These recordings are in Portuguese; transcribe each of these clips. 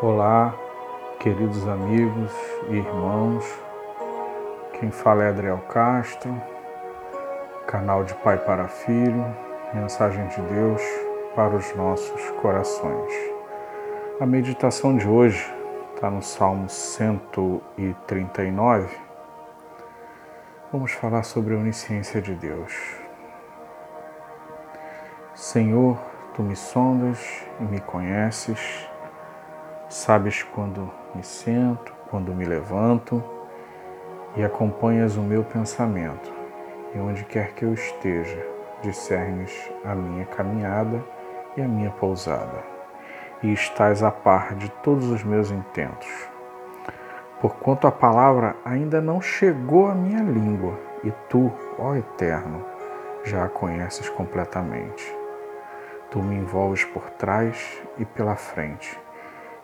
Olá, queridos amigos e irmãos. Quem fala é Adriel Castro, canal de Pai para Filho, mensagem de Deus para os nossos corações. A meditação de hoje está no Salmo 139. Vamos falar sobre a onisciência de Deus. Senhor, tu me sondas e me conheces Sabes quando me sento, quando me levanto e acompanhas o meu pensamento. E onde quer que eu esteja, discernes a minha caminhada e a minha pousada. E estás a par de todos os meus intentos. Porquanto a palavra ainda não chegou à minha língua, e tu, ó Eterno, já a conheces completamente. Tu me envolves por trás e pela frente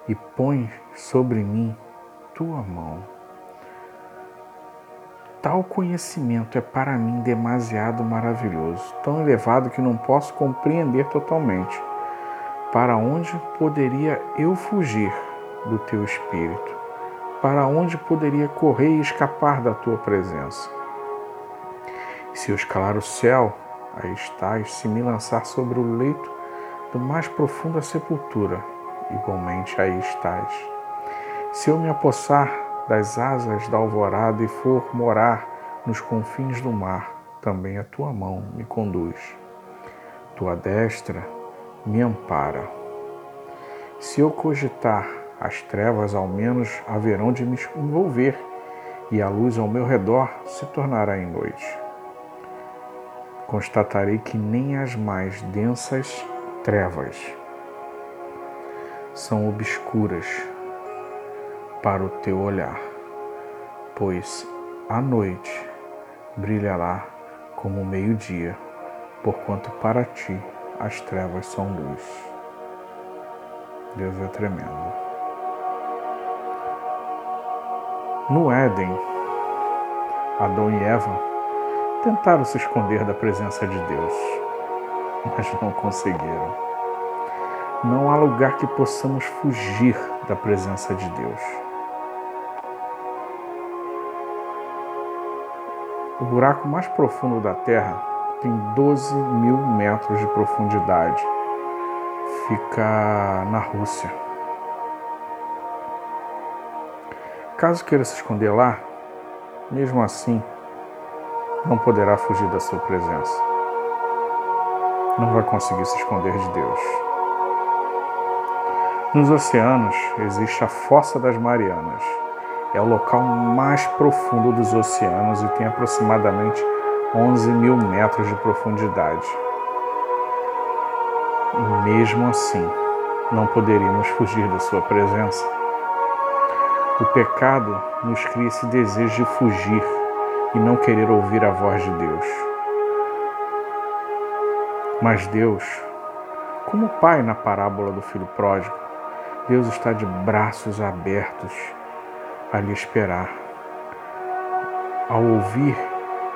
e põe sobre mim tua mão. Tal conhecimento é para mim demasiado maravilhoso, tão elevado que não posso compreender totalmente. Para onde poderia eu fugir do teu espírito? Para onde poderia correr e escapar da tua presença? Se eu escalar o céu, aí estás, se me lançar sobre o leito do mais profunda sepultura, igualmente aí estás. Se eu me apossar das asas da alvorada e for morar nos confins do mar, também a tua mão me conduz. Tua destra me ampara. Se eu cogitar as trevas, ao menos haverão de me envolver, e a luz ao meu redor se tornará em noite. Constatarei que nem as mais densas trevas são obscuras para o teu olhar, pois a noite brilhará como o meio-dia, porquanto para ti as trevas são luz. Deus é tremendo. No Éden, Adão e Eva tentaram se esconder da presença de Deus, mas não conseguiram. Não há lugar que possamos fugir da presença de Deus. O buraco mais profundo da Terra tem 12 mil metros de profundidade. Fica na Rússia. Caso queira se esconder lá, mesmo assim, não poderá fugir da sua presença. Não vai conseguir se esconder de Deus. Nos oceanos existe a Fossa das Marianas. É o local mais profundo dos oceanos e tem aproximadamente 11 mil metros de profundidade. E mesmo assim, não poderíamos fugir da Sua presença. O pecado nos cria esse desejo de fugir e não querer ouvir a voz de Deus. Mas Deus, como o pai na parábola do filho pródigo, Deus está de braços abertos a lhe esperar. Ao ouvir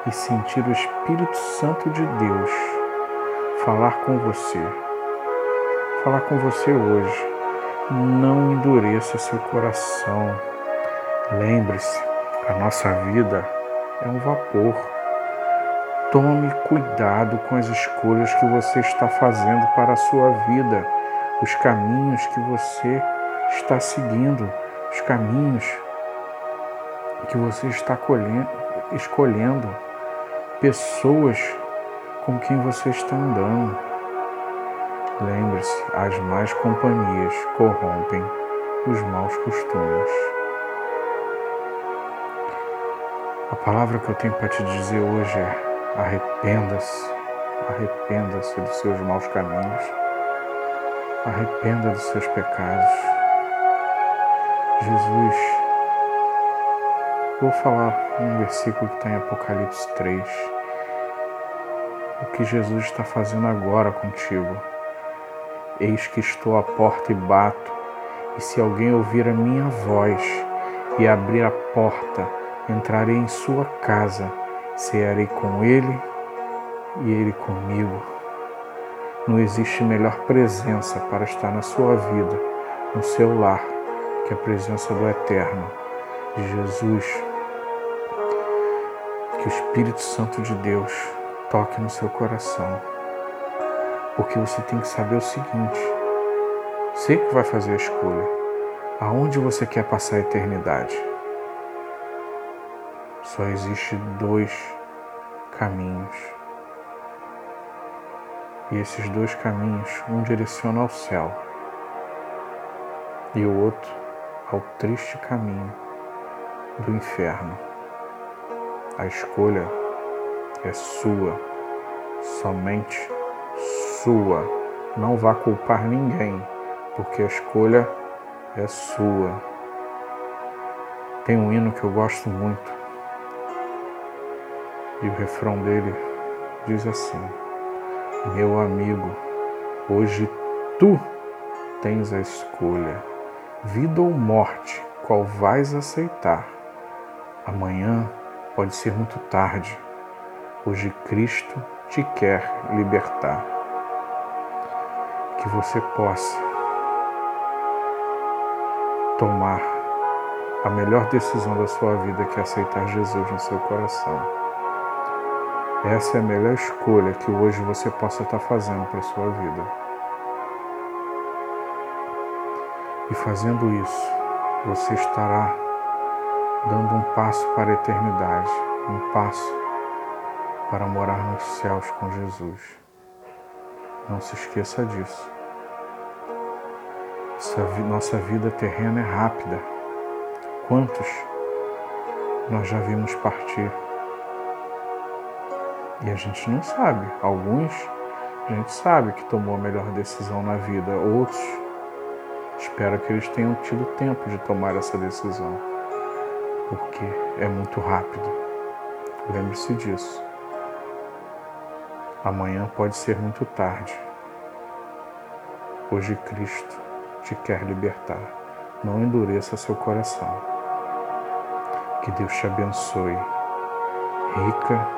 e sentir o Espírito Santo de Deus falar com você, falar com você hoje, não endureça seu coração. Lembre-se, a nossa vida é um vapor. Tome cuidado com as escolhas que você está fazendo para a sua vida os caminhos que você está seguindo, os caminhos que você está colhendo, escolhendo, pessoas com quem você está andando. Lembre-se, as más companhias corrompem os maus costumes. A palavra que eu tenho para te dizer hoje é: arrependa-se, arrependa-se dos seus maus caminhos Arrependa dos seus pecados. Jesus, vou falar um versículo que está em Apocalipse 3. O que Jesus está fazendo agora contigo. Eis que estou à porta e bato, e se alguém ouvir a minha voz e abrir a porta, entrarei em sua casa, cearei com ele e ele comigo. Não existe melhor presença para estar na sua vida, no seu lar, que a presença do Eterno, de Jesus, que o Espírito Santo de Deus toque no seu coração. Porque você tem que saber o seguinte: você que vai fazer a escolha. Aonde você quer passar a eternidade? Só existe dois caminhos. E esses dois caminhos, um direciona ao céu e o outro ao triste caminho do inferno. A escolha é sua, somente sua. Não vá culpar ninguém, porque a escolha é sua. Tem um hino que eu gosto muito e o refrão dele diz assim: Meu amigo, hoje tu tens a escolha, vida ou morte, qual vais aceitar. Amanhã pode ser muito tarde. Hoje Cristo te quer libertar. Que você possa tomar a melhor decisão da sua vida, que é aceitar Jesus no seu coração. Essa é a melhor escolha que hoje você possa estar fazendo para a sua vida. E fazendo isso, você estará dando um passo para a eternidade, um passo para morar nos céus com Jesus. Não se esqueça disso. Nossa vida terrena é rápida. Quantos nós já vimos partir? E a gente não sabe. Alguns a gente sabe que tomou a melhor decisão na vida, outros espero que eles tenham tido tempo de tomar essa decisão, porque é muito rápido. Lembre-se disso. Amanhã pode ser muito tarde. Hoje Cristo te quer libertar. Não endureça seu coração. Que Deus te abençoe, rica